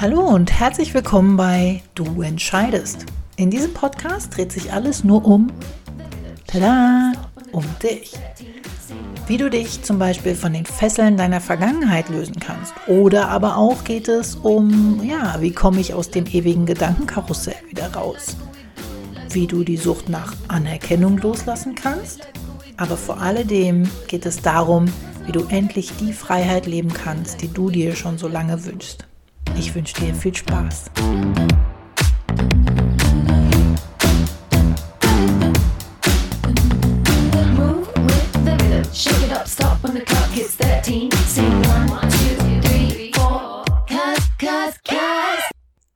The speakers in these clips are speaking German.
Hallo und herzlich willkommen bei Du entscheidest. In diesem Podcast dreht sich alles nur um, tada, um dich. Wie du dich zum Beispiel von den Fesseln deiner Vergangenheit lösen kannst. Oder aber auch geht es um, ja, wie komme ich aus dem ewigen Gedankenkarussell wieder raus? Wie du die Sucht nach Anerkennung loslassen kannst. Aber vor alledem geht es darum, wie du endlich die Freiheit leben kannst, die du dir schon so lange wünschst. Ich wünsche dir viel Spaß.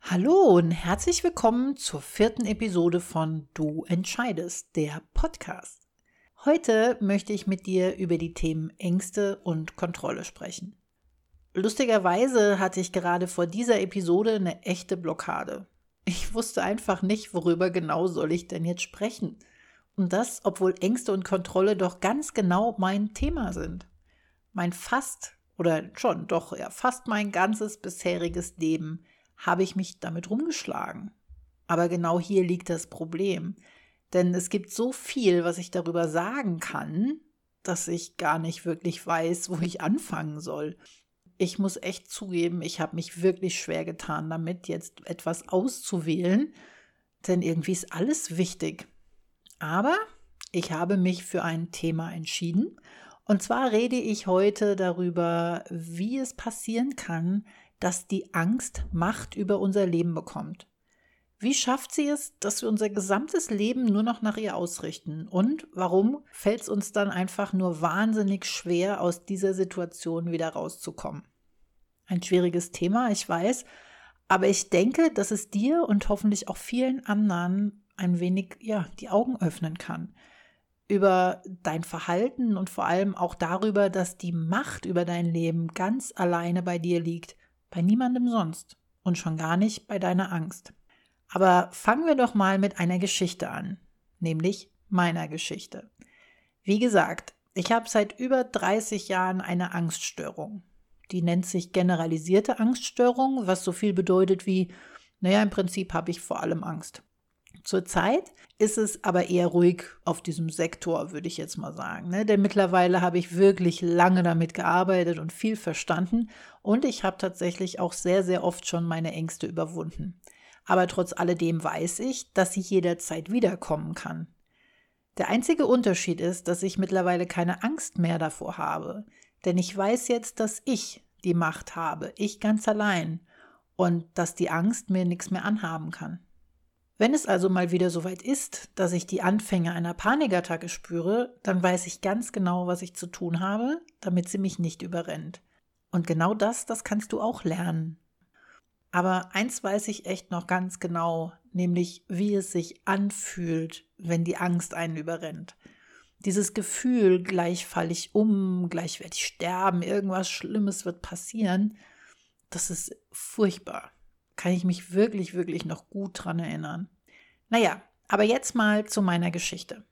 Hallo und herzlich willkommen zur vierten Episode von Du entscheidest, der Podcast. Heute möchte ich mit dir über die Themen Ängste und Kontrolle sprechen. Lustigerweise hatte ich gerade vor dieser Episode eine echte Blockade. Ich wusste einfach nicht, worüber genau soll ich denn jetzt sprechen. Und das, obwohl Ängste und Kontrolle doch ganz genau mein Thema sind. Mein fast oder schon doch ja fast mein ganzes bisheriges Leben habe ich mich damit rumgeschlagen. Aber genau hier liegt das Problem. Denn es gibt so viel, was ich darüber sagen kann, dass ich gar nicht wirklich weiß, wo ich anfangen soll. Ich muss echt zugeben, ich habe mich wirklich schwer getan damit, jetzt etwas auszuwählen, denn irgendwie ist alles wichtig. Aber ich habe mich für ein Thema entschieden. Und zwar rede ich heute darüber, wie es passieren kann, dass die Angst Macht über unser Leben bekommt. Wie schafft sie es, dass wir unser gesamtes Leben nur noch nach ihr ausrichten? Und warum fällt es uns dann einfach nur wahnsinnig schwer, aus dieser Situation wieder rauszukommen? Ein schwieriges Thema, ich weiß, aber ich denke, dass es dir und hoffentlich auch vielen anderen ein wenig, ja, die Augen öffnen kann. Über dein Verhalten und vor allem auch darüber, dass die Macht über dein Leben ganz alleine bei dir liegt, bei niemandem sonst und schon gar nicht bei deiner Angst. Aber fangen wir doch mal mit einer Geschichte an, nämlich meiner Geschichte. Wie gesagt, ich habe seit über 30 Jahren eine Angststörung. Die nennt sich generalisierte Angststörung, was so viel bedeutet wie, naja, im Prinzip habe ich vor allem Angst. Zurzeit ist es aber eher ruhig auf diesem Sektor, würde ich jetzt mal sagen. Ne? Denn mittlerweile habe ich wirklich lange damit gearbeitet und viel verstanden und ich habe tatsächlich auch sehr, sehr oft schon meine Ängste überwunden. Aber trotz alledem weiß ich, dass sie jederzeit wiederkommen kann. Der einzige Unterschied ist, dass ich mittlerweile keine Angst mehr davor habe. Denn ich weiß jetzt, dass ich die Macht habe, ich ganz allein, und dass die Angst mir nichts mehr anhaben kann. Wenn es also mal wieder soweit ist, dass ich die Anfänge einer Panikattacke spüre, dann weiß ich ganz genau, was ich zu tun habe, damit sie mich nicht überrennt. Und genau das, das kannst du auch lernen. Aber eins weiß ich echt noch ganz genau, nämlich wie es sich anfühlt, wenn die Angst einen überrennt. Dieses Gefühl, gleich falle ich um, gleich werde ich sterben, irgendwas Schlimmes wird passieren, das ist furchtbar. Kann ich mich wirklich, wirklich noch gut dran erinnern. Naja, aber jetzt mal zu meiner Geschichte.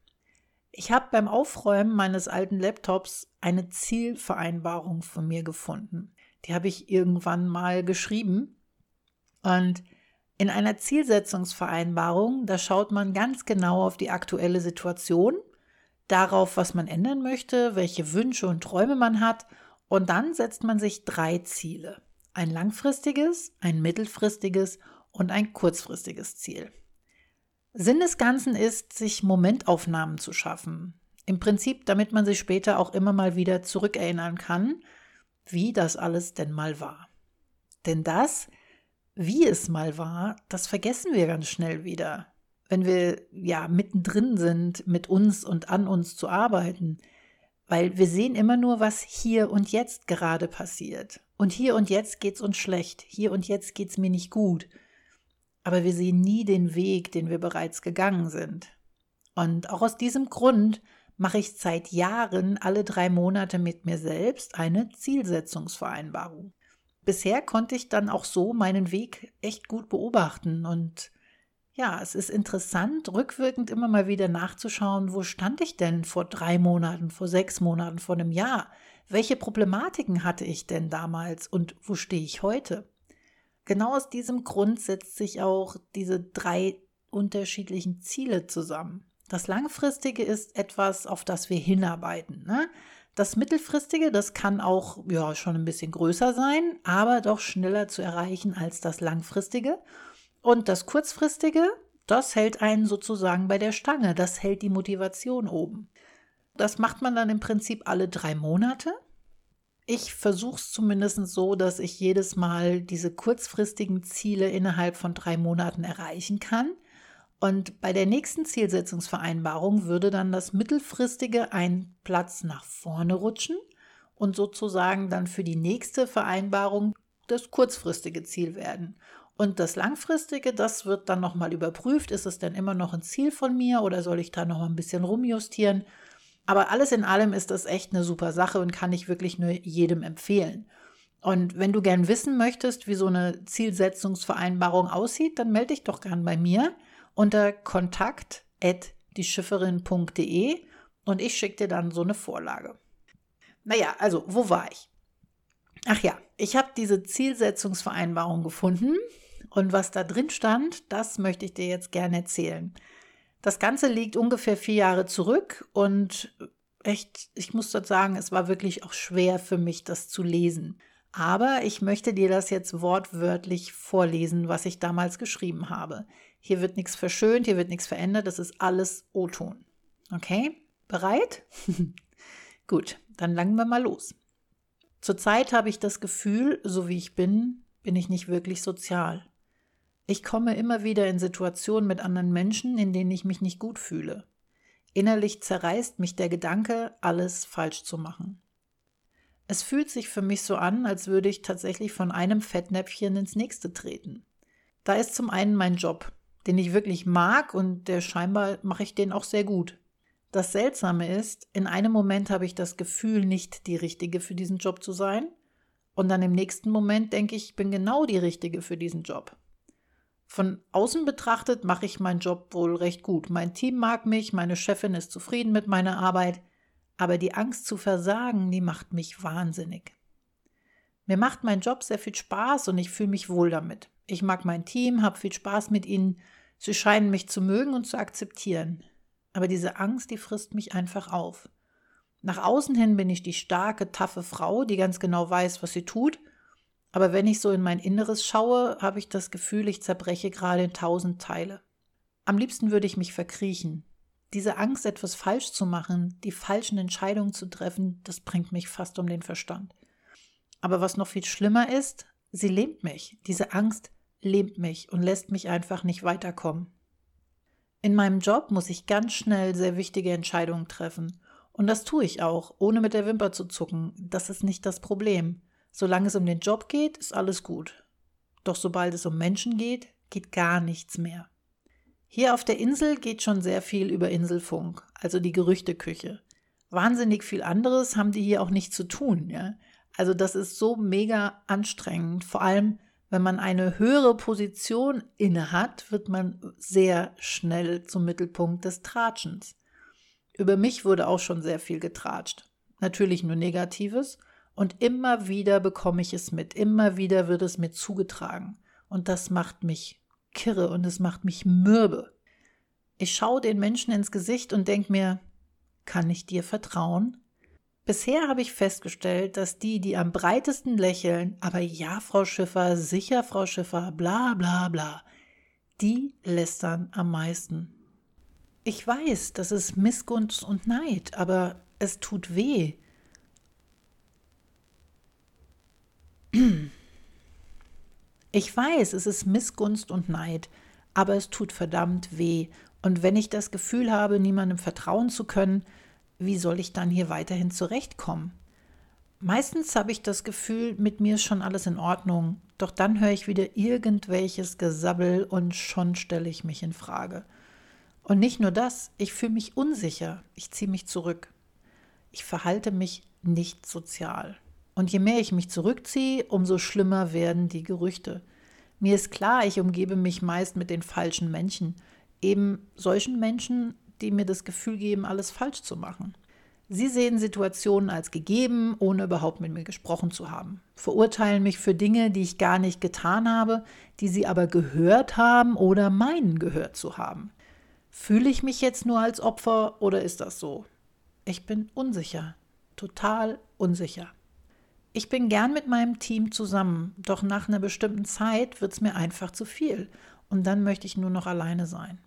Ich habe beim Aufräumen meines alten Laptops eine Zielvereinbarung von mir gefunden. Die habe ich irgendwann mal geschrieben und in einer Zielsetzungsvereinbarung, da schaut man ganz genau auf die aktuelle Situation, darauf, was man ändern möchte, welche Wünsche und Träume man hat und dann setzt man sich drei Ziele. Ein langfristiges, ein mittelfristiges und ein kurzfristiges Ziel. Sinn des Ganzen ist, sich Momentaufnahmen zu schaffen. Im Prinzip, damit man sich später auch immer mal wieder zurückerinnern kann, wie das alles denn mal war. Denn das wie es mal war, das vergessen wir ganz schnell wieder. Wenn wir ja mittendrin sind, mit uns und an uns zu arbeiten, weil wir sehen immer nur, was hier und jetzt gerade passiert. Und hier und jetzt geht's uns schlecht, hier und jetzt geht's mir nicht gut. Aber wir sehen nie den Weg, den wir bereits gegangen sind. Und auch aus diesem Grund mache ich seit Jahren alle drei Monate mit mir selbst eine Zielsetzungsvereinbarung bisher konnte ich dann auch so meinen Weg echt gut beobachten und ja, es ist interessant, rückwirkend immer mal wieder nachzuschauen, wo stand ich denn vor drei Monaten, vor sechs Monaten, vor einem Jahr? Welche Problematiken hatte ich denn damals und wo stehe ich heute? genau aus diesem Grund setzt sich auch diese drei unterschiedlichen Ziele zusammen. Das Langfristige ist etwas, auf das wir hinarbeiten. Ne? Das Mittelfristige, das kann auch ja, schon ein bisschen größer sein, aber doch schneller zu erreichen als das Langfristige. Und das Kurzfristige, das hält einen sozusagen bei der Stange, das hält die Motivation oben. Das macht man dann im Prinzip alle drei Monate. Ich versuche es zumindest so, dass ich jedes Mal diese kurzfristigen Ziele innerhalb von drei Monaten erreichen kann. Und bei der nächsten Zielsetzungsvereinbarung würde dann das mittelfristige einen Platz nach vorne rutschen und sozusagen dann für die nächste Vereinbarung das kurzfristige Ziel werden. Und das langfristige, das wird dann nochmal überprüft. Ist es denn immer noch ein Ziel von mir oder soll ich da noch ein bisschen rumjustieren? Aber alles in allem ist das echt eine super Sache und kann ich wirklich nur jedem empfehlen. Und wenn du gern wissen möchtest, wie so eine Zielsetzungsvereinbarung aussieht, dann melde dich doch gern bei mir unter kontakt.dieschifferin.de und ich schicke dir dann so eine Vorlage. Naja, also, wo war ich? Ach ja, ich habe diese Zielsetzungsvereinbarung gefunden und was da drin stand, das möchte ich dir jetzt gerne erzählen. Das Ganze liegt ungefähr vier Jahre zurück und echt, ich muss dort sagen, es war wirklich auch schwer für mich, das zu lesen. Aber ich möchte dir das jetzt wortwörtlich vorlesen, was ich damals geschrieben habe. Hier wird nichts verschönt, hier wird nichts verändert, das ist alles O-Ton. Okay? Bereit? Gut, dann langen wir mal los. Zurzeit habe ich das Gefühl, so wie ich bin, bin ich nicht wirklich sozial. Ich komme immer wieder in Situationen mit anderen Menschen, in denen ich mich nicht gut fühle. Innerlich zerreißt mich der Gedanke, alles falsch zu machen. Es fühlt sich für mich so an, als würde ich tatsächlich von einem Fettnäpfchen ins nächste treten. Da ist zum einen mein Job, den ich wirklich mag und der scheinbar mache ich den auch sehr gut. Das Seltsame ist, in einem Moment habe ich das Gefühl, nicht die Richtige für diesen Job zu sein, und dann im nächsten Moment denke ich, ich bin genau die Richtige für diesen Job. Von außen betrachtet mache ich meinen Job wohl recht gut. Mein Team mag mich, meine Chefin ist zufrieden mit meiner Arbeit, aber die Angst zu versagen, die macht mich wahnsinnig. Mir macht mein Job sehr viel Spaß und ich fühle mich wohl damit. Ich mag mein Team, habe viel Spaß mit ihnen. Sie scheinen mich zu mögen und zu akzeptieren. Aber diese Angst, die frisst mich einfach auf. Nach außen hin bin ich die starke, taffe Frau, die ganz genau weiß, was sie tut. Aber wenn ich so in mein Inneres schaue, habe ich das Gefühl, ich zerbreche gerade in tausend Teile. Am liebsten würde ich mich verkriechen. Diese Angst, etwas falsch zu machen, die falschen Entscheidungen zu treffen, das bringt mich fast um den Verstand. Aber was noch viel schlimmer ist, sie lähmt mich. Diese Angst lähmt mich und lässt mich einfach nicht weiterkommen. In meinem Job muss ich ganz schnell sehr wichtige Entscheidungen treffen. Und das tue ich auch, ohne mit der Wimper zu zucken. Das ist nicht das Problem. Solange es um den Job geht, ist alles gut. Doch sobald es um Menschen geht, geht gar nichts mehr. Hier auf der Insel geht schon sehr viel über Inselfunk, also die Gerüchteküche. Wahnsinnig viel anderes haben die hier auch nicht zu tun, ja. Also das ist so mega anstrengend. Vor allem, wenn man eine höhere Position innehat, wird man sehr schnell zum Mittelpunkt des Tratschens. Über mich wurde auch schon sehr viel getratscht. Natürlich nur Negatives. Und immer wieder bekomme ich es mit. Immer wieder wird es mir zugetragen. Und das macht mich kirre und es macht mich mürbe. Ich schaue den Menschen ins Gesicht und denke mir, kann ich dir vertrauen? Bisher habe ich festgestellt, dass die, die am breitesten lächeln, aber ja, Frau Schiffer, sicher, Frau Schiffer, bla bla bla, die lästern am meisten. Ich weiß, das ist Missgunst und Neid, aber es tut weh. Ich weiß, es ist Missgunst und Neid, aber es tut verdammt weh. Und wenn ich das Gefühl habe, niemandem vertrauen zu können, wie soll ich dann hier weiterhin zurechtkommen? Meistens habe ich das Gefühl, mit mir ist schon alles in Ordnung, doch dann höre ich wieder irgendwelches Gesabbel und schon stelle ich mich in Frage. Und nicht nur das, ich fühle mich unsicher, ich ziehe mich zurück. Ich verhalte mich nicht sozial. Und je mehr ich mich zurückziehe, umso schlimmer werden die Gerüchte. Mir ist klar, ich umgebe mich meist mit den falschen Menschen, eben solchen Menschen, die mir das Gefühl geben, alles falsch zu machen. Sie sehen Situationen als gegeben, ohne überhaupt mit mir gesprochen zu haben, verurteilen mich für Dinge, die ich gar nicht getan habe, die sie aber gehört haben oder meinen gehört zu haben. Fühle ich mich jetzt nur als Opfer oder ist das so? Ich bin unsicher, total unsicher. Ich bin gern mit meinem Team zusammen, doch nach einer bestimmten Zeit wird es mir einfach zu viel und dann möchte ich nur noch alleine sein.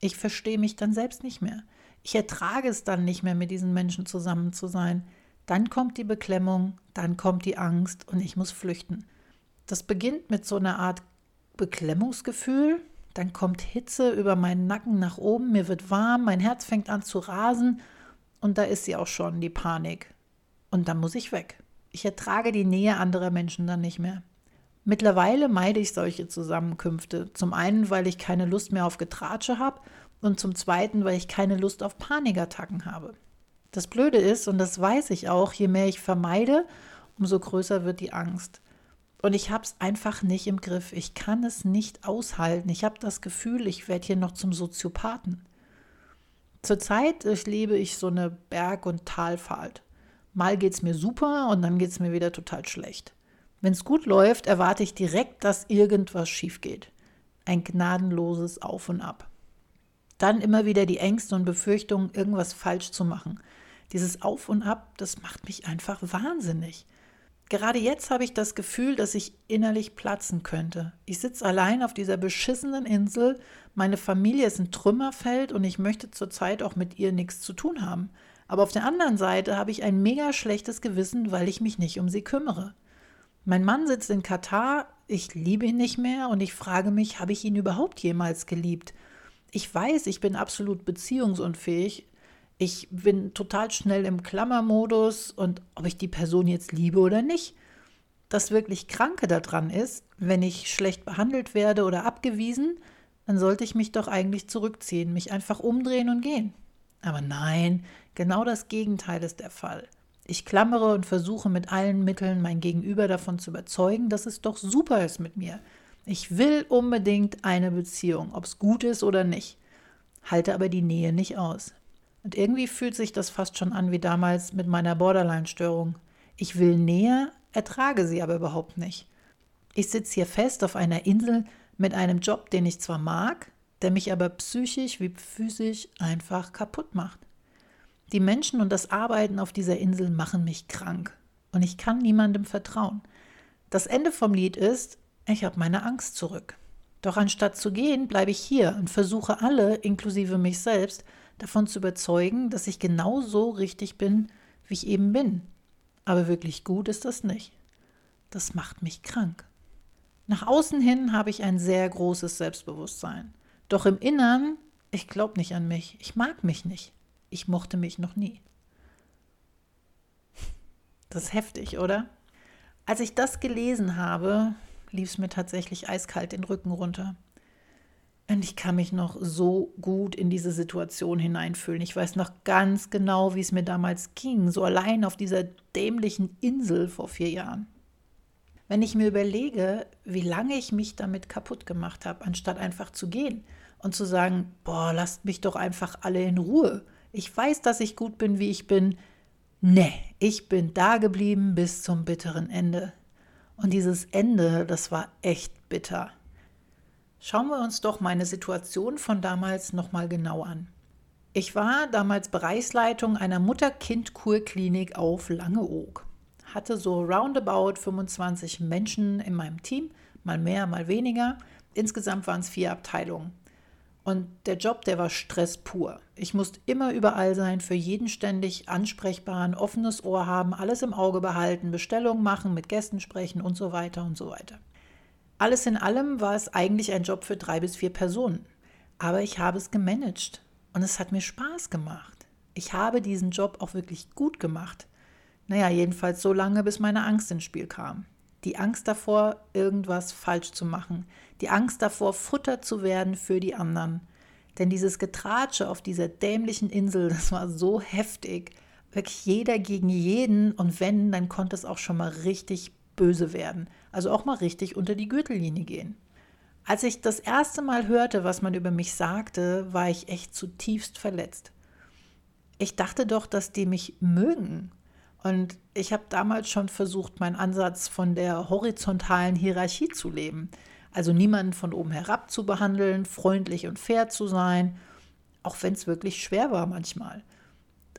Ich verstehe mich dann selbst nicht mehr. Ich ertrage es dann nicht mehr, mit diesen Menschen zusammen zu sein. Dann kommt die Beklemmung, dann kommt die Angst und ich muss flüchten. Das beginnt mit so einer Art Beklemmungsgefühl, dann kommt Hitze über meinen Nacken nach oben, mir wird warm, mein Herz fängt an zu rasen und da ist sie auch schon, die Panik. Und dann muss ich weg. Ich ertrage die Nähe anderer Menschen dann nicht mehr. Mittlerweile meide ich solche Zusammenkünfte. Zum einen, weil ich keine Lust mehr auf Getratsche habe und zum zweiten, weil ich keine Lust auf Panikattacken habe. Das Blöde ist, und das weiß ich auch, je mehr ich vermeide, umso größer wird die Angst. Und ich habe es einfach nicht im Griff. Ich kann es nicht aushalten. Ich habe das Gefühl, ich werde hier noch zum Soziopathen. Zurzeit lebe ich so eine Berg- und Talfahrt. Mal geht es mir super und dann geht es mir wieder total schlecht. Wenn es gut läuft, erwarte ich direkt, dass irgendwas schief geht. Ein gnadenloses Auf und Ab. Dann immer wieder die Ängste und Befürchtungen, irgendwas falsch zu machen. Dieses Auf und Ab, das macht mich einfach wahnsinnig. Gerade jetzt habe ich das Gefühl, dass ich innerlich platzen könnte. Ich sitze allein auf dieser beschissenen Insel, meine Familie ist ein Trümmerfeld und ich möchte zurzeit auch mit ihr nichts zu tun haben. Aber auf der anderen Seite habe ich ein mega schlechtes Gewissen, weil ich mich nicht um sie kümmere. Mein Mann sitzt in Katar, ich liebe ihn nicht mehr und ich frage mich, habe ich ihn überhaupt jemals geliebt? Ich weiß, ich bin absolut beziehungsunfähig. Ich bin total schnell im Klammermodus und ob ich die Person jetzt liebe oder nicht. Das wirklich Kranke daran ist, wenn ich schlecht behandelt werde oder abgewiesen, dann sollte ich mich doch eigentlich zurückziehen, mich einfach umdrehen und gehen. Aber nein, genau das Gegenteil ist der Fall. Ich klammere und versuche mit allen Mitteln mein Gegenüber davon zu überzeugen, dass es doch super ist mit mir. Ich will unbedingt eine Beziehung, ob es gut ist oder nicht, halte aber die Nähe nicht aus. Und irgendwie fühlt sich das fast schon an wie damals mit meiner Borderline-Störung. Ich will Nähe, ertrage sie aber überhaupt nicht. Ich sitze hier fest auf einer Insel mit einem Job, den ich zwar mag, der mich aber psychisch wie physisch einfach kaputt macht. Die Menschen und das Arbeiten auf dieser Insel machen mich krank und ich kann niemandem vertrauen. Das Ende vom Lied ist, ich habe meine Angst zurück. Doch anstatt zu gehen, bleibe ich hier und versuche alle, inklusive mich selbst, davon zu überzeugen, dass ich genau so richtig bin, wie ich eben bin. Aber wirklich gut ist das nicht. Das macht mich krank. Nach außen hin habe ich ein sehr großes Selbstbewusstsein. Doch im Innern, ich glaube nicht an mich. Ich mag mich nicht. Ich mochte mich noch nie. Das ist heftig, oder? Als ich das gelesen habe, lief es mir tatsächlich eiskalt den Rücken runter. Und ich kann mich noch so gut in diese Situation hineinfühlen. Ich weiß noch ganz genau, wie es mir damals ging, so allein auf dieser dämlichen Insel vor vier Jahren. Wenn ich mir überlege, wie lange ich mich damit kaputt gemacht habe, anstatt einfach zu gehen und zu sagen, boah, lasst mich doch einfach alle in Ruhe. Ich weiß, dass ich gut bin, wie ich bin. Nee, ich bin da geblieben bis zum bitteren Ende. Und dieses Ende, das war echt bitter. Schauen wir uns doch meine Situation von damals nochmal genau an. Ich war damals Bereichsleitung einer Mutter-Kind-Kurklinik auf Langeoog hatte so roundabout 25 Menschen in meinem Team, mal mehr, mal weniger. Insgesamt waren es vier Abteilungen. Und der Job, der war Stress pur. Ich musste immer überall sein, für jeden ständig ansprechbar, ein offenes Ohr haben, alles im Auge behalten, Bestellungen machen, mit Gästen sprechen und so weiter und so weiter. Alles in allem war es eigentlich ein Job für drei bis vier Personen. Aber ich habe es gemanagt und es hat mir Spaß gemacht. Ich habe diesen Job auch wirklich gut gemacht. Naja, jedenfalls so lange, bis meine Angst ins Spiel kam. Die Angst davor, irgendwas falsch zu machen. Die Angst davor, Futter zu werden für die anderen. Denn dieses Getratsche auf dieser dämlichen Insel, das war so heftig. Wirklich jeder gegen jeden. Und wenn, dann konnte es auch schon mal richtig böse werden. Also auch mal richtig unter die Gürtellinie gehen. Als ich das erste Mal hörte, was man über mich sagte, war ich echt zutiefst verletzt. Ich dachte doch, dass die mich mögen. Und ich habe damals schon versucht, meinen Ansatz von der horizontalen Hierarchie zu leben. Also niemanden von oben herab zu behandeln, freundlich und fair zu sein, auch wenn es wirklich schwer war manchmal.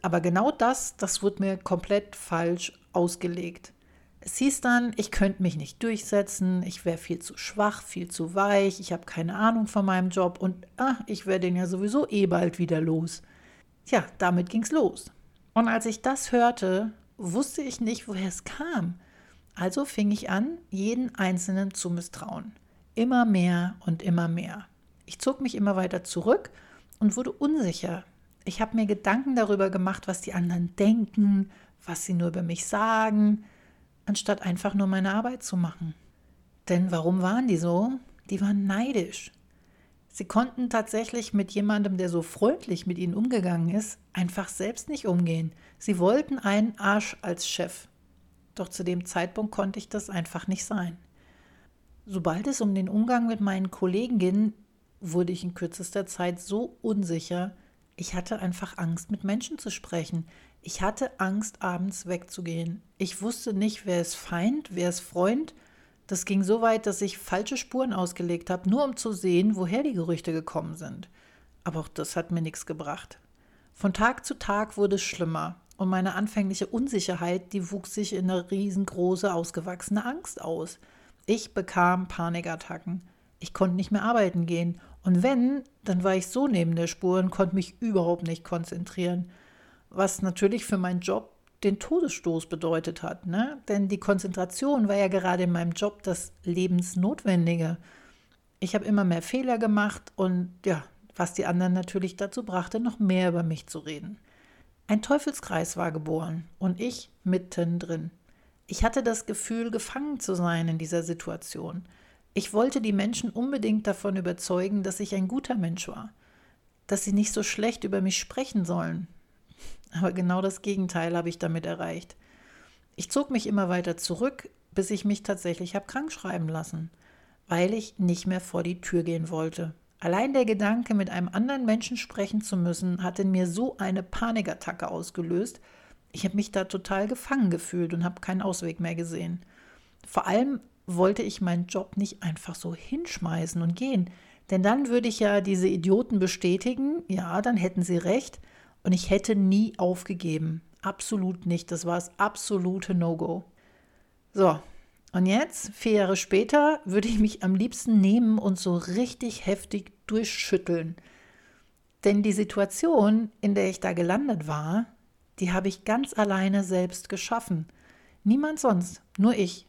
Aber genau das, das wurde mir komplett falsch ausgelegt. Es hieß dann, ich könnte mich nicht durchsetzen, ich wäre viel zu schwach, viel zu weich, ich habe keine Ahnung von meinem Job und ach, ich werde den ja sowieso eh bald wieder los. Ja, damit ging's los. Und als ich das hörte, wusste ich nicht, woher es kam. Also fing ich an, jeden Einzelnen zu misstrauen. Immer mehr und immer mehr. Ich zog mich immer weiter zurück und wurde unsicher. Ich habe mir Gedanken darüber gemacht, was die anderen denken, was sie nur über mich sagen, anstatt einfach nur meine Arbeit zu machen. Denn warum waren die so? Die waren neidisch. Sie konnten tatsächlich mit jemandem, der so freundlich mit ihnen umgegangen ist, einfach selbst nicht umgehen. Sie wollten einen Arsch als Chef. Doch zu dem Zeitpunkt konnte ich das einfach nicht sein. Sobald es um den Umgang mit meinen Kollegen ging, wurde ich in kürzester Zeit so unsicher, ich hatte einfach Angst, mit Menschen zu sprechen. Ich hatte Angst, abends wegzugehen. Ich wusste nicht, wer ist Feind, wer ist Freund. Das ging so weit, dass ich falsche Spuren ausgelegt habe, nur um zu sehen, woher die Gerüchte gekommen sind. Aber auch das hat mir nichts gebracht. Von Tag zu Tag wurde es schlimmer und meine anfängliche Unsicherheit, die wuchs sich in eine riesengroße, ausgewachsene Angst aus. Ich bekam Panikattacken. Ich konnte nicht mehr arbeiten gehen. Und wenn, dann war ich so neben der Spur und konnte mich überhaupt nicht konzentrieren was natürlich für meinen Job den Todesstoß bedeutet hat. Ne? Denn die Konzentration war ja gerade in meinem Job das Lebensnotwendige. Ich habe immer mehr Fehler gemacht und ja, was die anderen natürlich dazu brachte, noch mehr über mich zu reden. Ein Teufelskreis war geboren und ich mittendrin. Ich hatte das Gefühl, gefangen zu sein in dieser Situation. Ich wollte die Menschen unbedingt davon überzeugen, dass ich ein guter Mensch war, dass sie nicht so schlecht über mich sprechen sollen, aber genau das Gegenteil habe ich damit erreicht. Ich zog mich immer weiter zurück, bis ich mich tatsächlich habe krank schreiben lassen, weil ich nicht mehr vor die Tür gehen wollte. Allein der Gedanke, mit einem anderen Menschen sprechen zu müssen, hatte in mir so eine Panikattacke ausgelöst. Ich habe mich da total gefangen gefühlt und habe keinen Ausweg mehr gesehen. Vor allem wollte ich meinen Job nicht einfach so hinschmeißen und gehen, denn dann würde ich ja diese Idioten bestätigen, ja, dann hätten sie recht, und ich hätte nie aufgegeben. Absolut nicht. Das war das absolute No-Go. So, und jetzt, vier Jahre später, würde ich mich am liebsten nehmen und so richtig heftig durchschütteln. Denn die Situation, in der ich da gelandet war, die habe ich ganz alleine selbst geschaffen. Niemand sonst, nur ich.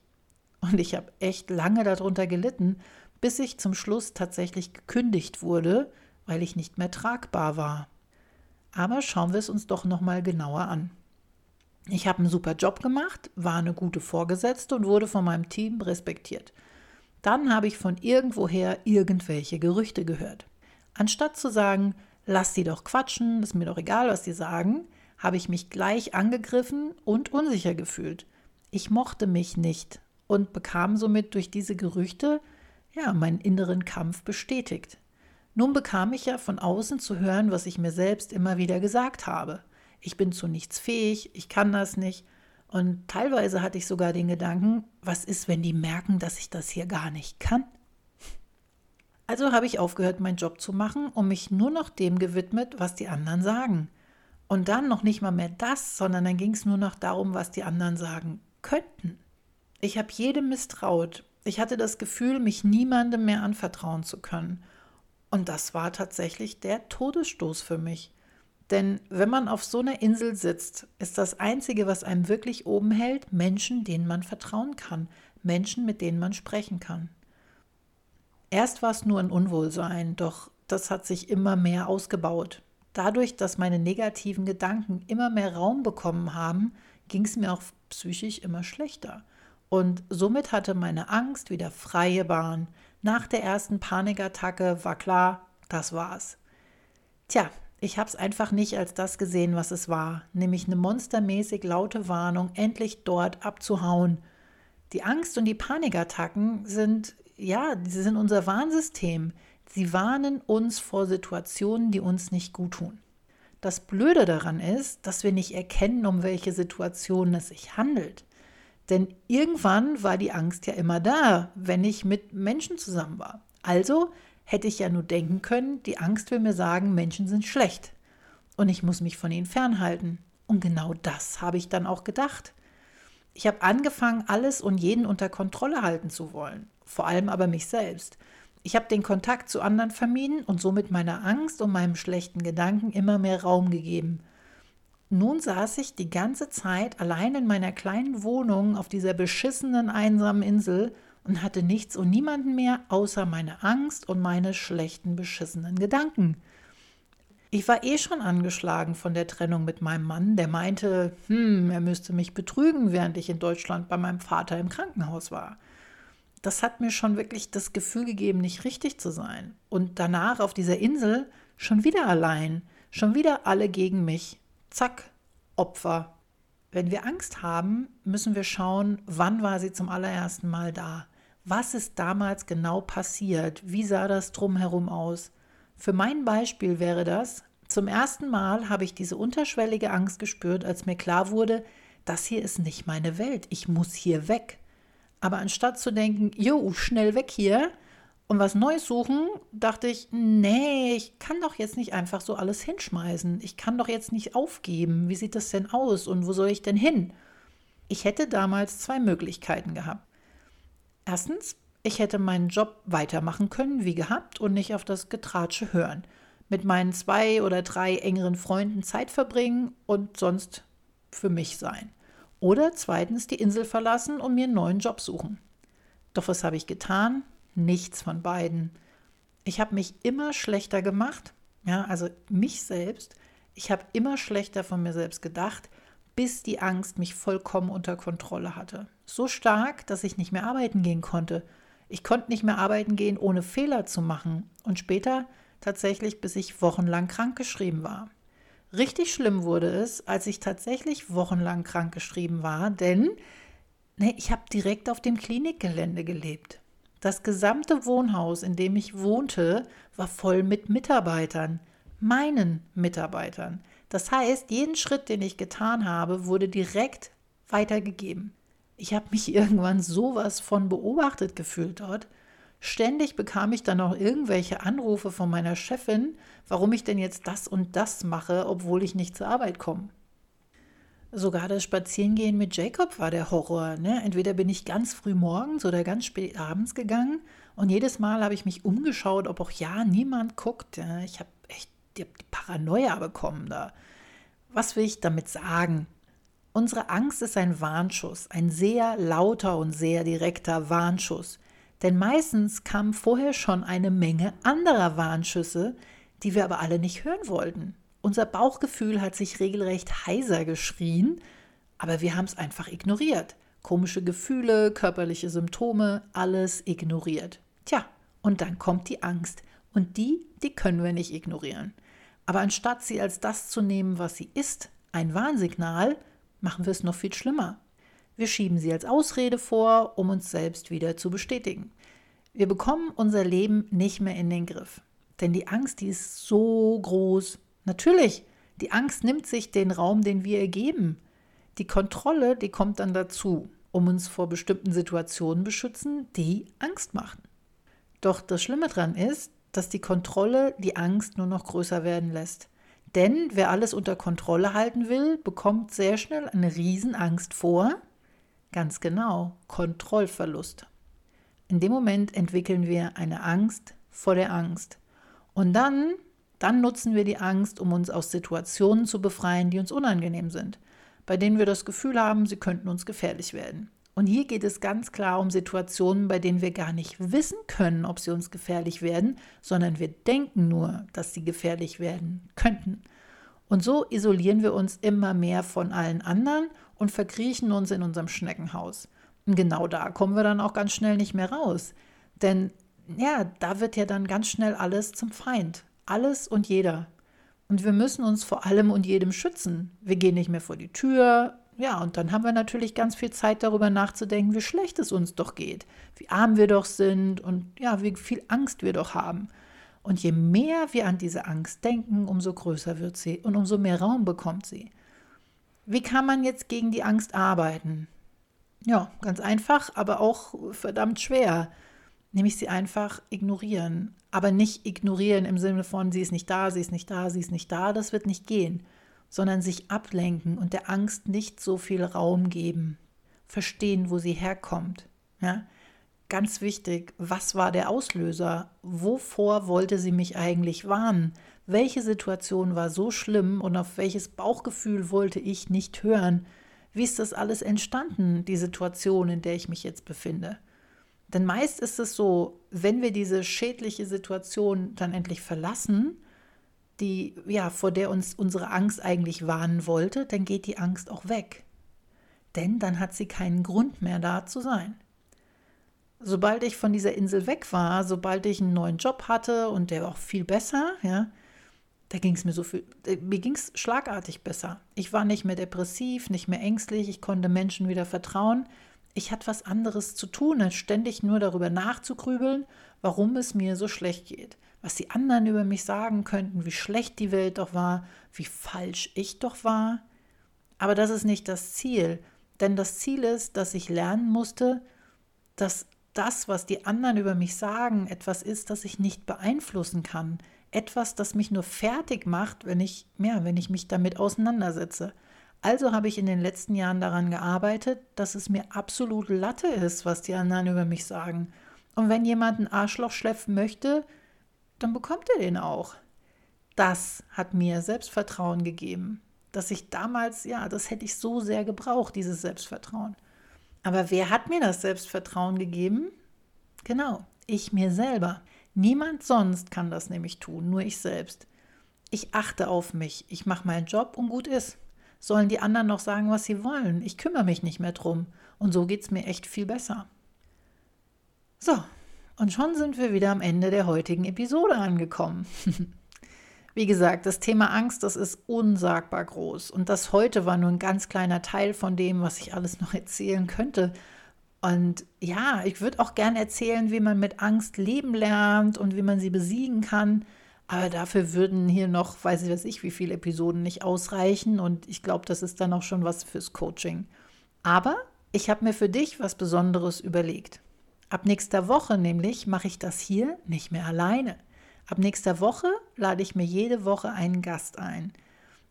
Und ich habe echt lange darunter gelitten, bis ich zum Schluss tatsächlich gekündigt wurde, weil ich nicht mehr tragbar war. Aber schauen wir es uns doch noch mal genauer an. Ich habe einen super Job gemacht, war eine gute Vorgesetzte und wurde von meinem Team respektiert. Dann habe ich von irgendwoher irgendwelche Gerüchte gehört. Anstatt zu sagen, lass die doch quatschen, ist mir doch egal, was die sagen, habe ich mich gleich angegriffen und unsicher gefühlt. Ich mochte mich nicht und bekam somit durch diese Gerüchte ja meinen inneren Kampf bestätigt. Nun bekam ich ja von außen zu hören, was ich mir selbst immer wieder gesagt habe. Ich bin zu nichts fähig, ich kann das nicht. Und teilweise hatte ich sogar den Gedanken, was ist, wenn die merken, dass ich das hier gar nicht kann? Also habe ich aufgehört, meinen Job zu machen und mich nur noch dem gewidmet, was die anderen sagen. Und dann noch nicht mal mehr das, sondern dann ging es nur noch darum, was die anderen sagen könnten. Ich habe jedem misstraut. Ich hatte das Gefühl, mich niemandem mehr anvertrauen zu können. Und das war tatsächlich der Todesstoß für mich. Denn wenn man auf so einer Insel sitzt, ist das Einzige, was einem wirklich oben hält, Menschen, denen man vertrauen kann, Menschen, mit denen man sprechen kann. Erst war es nur ein Unwohlsein, doch das hat sich immer mehr ausgebaut. Dadurch, dass meine negativen Gedanken immer mehr Raum bekommen haben, ging es mir auch psychisch immer schlechter. Und somit hatte meine Angst wieder freie Bahn. Nach der ersten Panikattacke war klar, das war's. Tja, ich habe es einfach nicht als das gesehen, was es war, nämlich eine monstermäßig laute Warnung, endlich dort abzuhauen. Die Angst und die Panikattacken sind, ja, sie sind unser Warnsystem. Sie warnen uns vor Situationen, die uns nicht gut tun. Das Blöde daran ist, dass wir nicht erkennen, um welche Situation es sich handelt. Denn irgendwann war die Angst ja immer da, wenn ich mit Menschen zusammen war. Also hätte ich ja nur denken können, die Angst will mir sagen, Menschen sind schlecht. Und ich muss mich von ihnen fernhalten. Und genau das habe ich dann auch gedacht. Ich habe angefangen, alles und jeden unter Kontrolle halten zu wollen, vor allem aber mich selbst. Ich habe den Kontakt zu anderen vermieden und somit meiner Angst und meinem schlechten Gedanken immer mehr Raum gegeben. Nun saß ich die ganze Zeit allein in meiner kleinen Wohnung auf dieser beschissenen, einsamen Insel und hatte nichts und niemanden mehr außer meine Angst und meine schlechten, beschissenen Gedanken. Ich war eh schon angeschlagen von der Trennung mit meinem Mann, der meinte, hm, er müsste mich betrügen, während ich in Deutschland bei meinem Vater im Krankenhaus war. Das hat mir schon wirklich das Gefühl gegeben, nicht richtig zu sein. Und danach auf dieser Insel schon wieder allein, schon wieder alle gegen mich. Zack, Opfer. Wenn wir Angst haben, müssen wir schauen, wann war sie zum allerersten Mal da? Was ist damals genau passiert? Wie sah das drumherum aus? Für mein Beispiel wäre das, zum ersten Mal habe ich diese unterschwellige Angst gespürt, als mir klar wurde, das hier ist nicht meine Welt, ich muss hier weg. Aber anstatt zu denken, jo, schnell weg hier und was Neues suchen, dachte ich, nee, ich kann doch jetzt nicht einfach so alles hinschmeißen. Ich kann doch jetzt nicht aufgeben. Wie sieht das denn aus und wo soll ich denn hin? Ich hätte damals zwei Möglichkeiten gehabt. Erstens, ich hätte meinen Job weitermachen können wie gehabt und nicht auf das Getratsche hören. Mit meinen zwei oder drei engeren Freunden Zeit verbringen und sonst für mich sein. Oder zweitens die Insel verlassen und mir einen neuen Job suchen. Doch was habe ich getan? Nichts von beiden. Ich habe mich immer schlechter gemacht, ja, also mich selbst. Ich habe immer schlechter von mir selbst gedacht, bis die Angst mich vollkommen unter Kontrolle hatte. So stark, dass ich nicht mehr arbeiten gehen konnte ich konnte nicht mehr arbeiten gehen, ohne Fehler zu machen. Und später tatsächlich, bis ich wochenlang krankgeschrieben war. Richtig schlimm wurde es, als ich tatsächlich wochenlang krankgeschrieben war, denn ne, ich habe direkt auf dem Klinikgelände gelebt. Das gesamte Wohnhaus, in dem ich wohnte, war voll mit Mitarbeitern, meinen Mitarbeitern. Das heißt, jeden Schritt, den ich getan habe, wurde direkt weitergegeben. Ich habe mich irgendwann sowas von beobachtet gefühlt dort. Ständig bekam ich dann auch irgendwelche Anrufe von meiner Chefin, warum ich denn jetzt das und das mache, obwohl ich nicht zur Arbeit komme. Sogar das Spazierengehen mit Jacob war der Horror. Ne? Entweder bin ich ganz früh morgens oder ganz spät abends gegangen und jedes Mal habe ich mich umgeschaut, ob auch ja niemand guckt. Ich habe echt die Paranoia bekommen da. Was will ich damit sagen? Unsere Angst ist ein Warnschuss, ein sehr lauter und sehr direkter Warnschuss. Denn meistens kam vorher schon eine Menge anderer Warnschüsse, die wir aber alle nicht hören wollten. Unser Bauchgefühl hat sich regelrecht heiser geschrien, aber wir haben es einfach ignoriert. Komische Gefühle, körperliche Symptome, alles ignoriert. Tja, und dann kommt die Angst. Und die, die können wir nicht ignorieren. Aber anstatt sie als das zu nehmen, was sie ist, ein Warnsignal, machen wir es noch viel schlimmer. Wir schieben sie als Ausrede vor, um uns selbst wieder zu bestätigen. Wir bekommen unser Leben nicht mehr in den Griff. Denn die Angst, die ist so groß. Natürlich, die Angst nimmt sich den Raum, den wir ihr geben. Die Kontrolle, die kommt dann dazu, um uns vor bestimmten Situationen beschützen, die Angst machen. Doch das Schlimme daran ist, dass die Kontrolle die Angst nur noch größer werden lässt. Denn wer alles unter Kontrolle halten will, bekommt sehr schnell eine Riesenangst vor. Ganz genau, Kontrollverlust. In dem Moment entwickeln wir eine Angst vor der Angst. Und dann, dann nutzen wir die Angst, um uns aus Situationen zu befreien, die uns unangenehm sind, bei denen wir das Gefühl haben, sie könnten uns gefährlich werden. Und hier geht es ganz klar um Situationen, bei denen wir gar nicht wissen können, ob sie uns gefährlich werden, sondern wir denken nur, dass sie gefährlich werden könnten. Und so isolieren wir uns immer mehr von allen anderen und verkriechen uns in unserem Schneckenhaus. Und genau da kommen wir dann auch ganz schnell nicht mehr raus. Denn ja, da wird ja dann ganz schnell alles zum Feind. Alles und jeder. Und wir müssen uns vor allem und jedem schützen. Wir gehen nicht mehr vor die Tür, ja, und dann haben wir natürlich ganz viel Zeit darüber nachzudenken, wie schlecht es uns doch geht, wie arm wir doch sind und ja, wie viel Angst wir doch haben. Und je mehr wir an diese Angst denken, umso größer wird sie und umso mehr Raum bekommt sie. Wie kann man jetzt gegen die Angst arbeiten? Ja, ganz einfach, aber auch verdammt schwer. Nämlich sie einfach ignorieren. Aber nicht ignorieren im Sinne von, sie ist nicht da, sie ist nicht da, sie ist nicht da, das wird nicht gehen, sondern sich ablenken und der Angst nicht so viel Raum geben. Verstehen, wo sie herkommt. Ja? Ganz wichtig, was war der Auslöser? Wovor wollte sie mich eigentlich warnen? Welche Situation war so schlimm und auf welches Bauchgefühl wollte ich nicht hören? Wie ist das alles entstanden, die Situation, in der ich mich jetzt befinde? Denn meist ist es so, wenn wir diese schädliche Situation dann endlich verlassen, die ja vor der uns unsere Angst eigentlich warnen wollte, dann geht die Angst auch weg. Denn dann hat sie keinen Grund mehr da zu sein sobald ich von dieser Insel weg war, sobald ich einen neuen Job hatte und der war auch viel besser, ja, da ging es mir so viel, äh, mir ging es schlagartig besser. Ich war nicht mehr depressiv, nicht mehr ängstlich, ich konnte Menschen wieder vertrauen. Ich hatte was anderes zu tun, als ständig nur darüber nachzugrübeln, warum es mir so schlecht geht, was die anderen über mich sagen könnten, wie schlecht die Welt doch war, wie falsch ich doch war. Aber das ist nicht das Ziel, denn das Ziel ist, dass ich lernen musste, dass das, was die anderen über mich sagen, etwas ist, das ich nicht beeinflussen kann. Etwas, das mich nur fertig macht, wenn ich, ja, wenn ich mich damit auseinandersetze. Also habe ich in den letzten Jahren daran gearbeitet, dass es mir absolut Latte ist, was die anderen über mich sagen. Und wenn jemand einen Arschloch schleppen möchte, dann bekommt er den auch. Das hat mir Selbstvertrauen gegeben, dass ich damals, ja, das hätte ich so sehr gebraucht, dieses Selbstvertrauen. Aber wer hat mir das Selbstvertrauen gegeben? Genau, ich mir selber. Niemand sonst kann das nämlich tun, nur ich selbst. Ich achte auf mich, ich mache meinen Job und gut ist. Sollen die anderen noch sagen, was sie wollen? Ich kümmere mich nicht mehr drum. Und so geht es mir echt viel besser. So, und schon sind wir wieder am Ende der heutigen Episode angekommen. Wie gesagt, das Thema Angst, das ist unsagbar groß. Und das heute war nur ein ganz kleiner Teil von dem, was ich alles noch erzählen könnte. Und ja, ich würde auch gerne erzählen, wie man mit Angst leben lernt und wie man sie besiegen kann. Aber dafür würden hier noch, weiß ich weiß ich, wie viele Episoden nicht ausreichen. Und ich glaube, das ist dann auch schon was fürs Coaching. Aber ich habe mir für dich was Besonderes überlegt. Ab nächster Woche nämlich mache ich das hier nicht mehr alleine. Ab nächster Woche lade ich mir jede Woche einen Gast ein.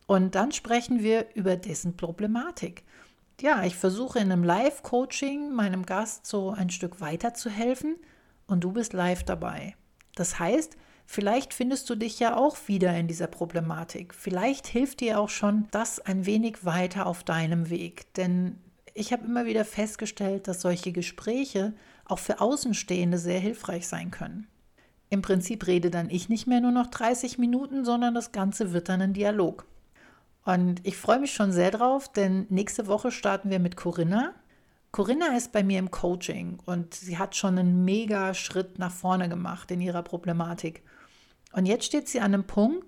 Und dann sprechen wir über dessen Problematik. Ja, ich versuche in einem Live-Coaching meinem Gast so ein Stück weiterzuhelfen und du bist live dabei. Das heißt, vielleicht findest du dich ja auch wieder in dieser Problematik. Vielleicht hilft dir auch schon das ein wenig weiter auf deinem Weg. Denn ich habe immer wieder festgestellt, dass solche Gespräche auch für Außenstehende sehr hilfreich sein können. Im Prinzip rede dann ich nicht mehr nur noch 30 Minuten, sondern das Ganze wird dann ein Dialog. Und ich freue mich schon sehr drauf, denn nächste Woche starten wir mit Corinna. Corinna ist bei mir im Coaching und sie hat schon einen mega Schritt nach vorne gemacht in ihrer Problematik. Und jetzt steht sie an einem Punkt,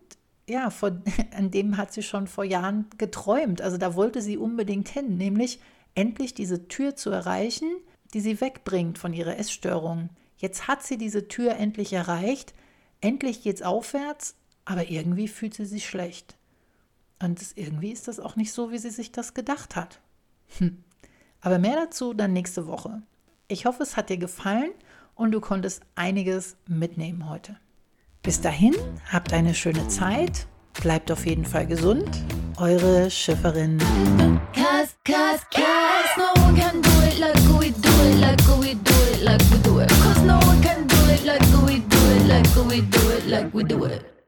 ja, vor, an dem hat sie schon vor Jahren geträumt. Also da wollte sie unbedingt hin, nämlich endlich diese Tür zu erreichen, die sie wegbringt von ihrer Essstörung. Jetzt hat sie diese Tür endlich erreicht, endlich geht's aufwärts, aber irgendwie fühlt sie sich schlecht. Und irgendwie ist das auch nicht so, wie sie sich das gedacht hat. Hm. Aber mehr dazu dann nächste Woche. Ich hoffe, es hat dir gefallen und du konntest einiges mitnehmen heute. Bis dahin, habt eine schöne Zeit, bleibt auf jeden Fall gesund. Eure Schifferin. Like we do it.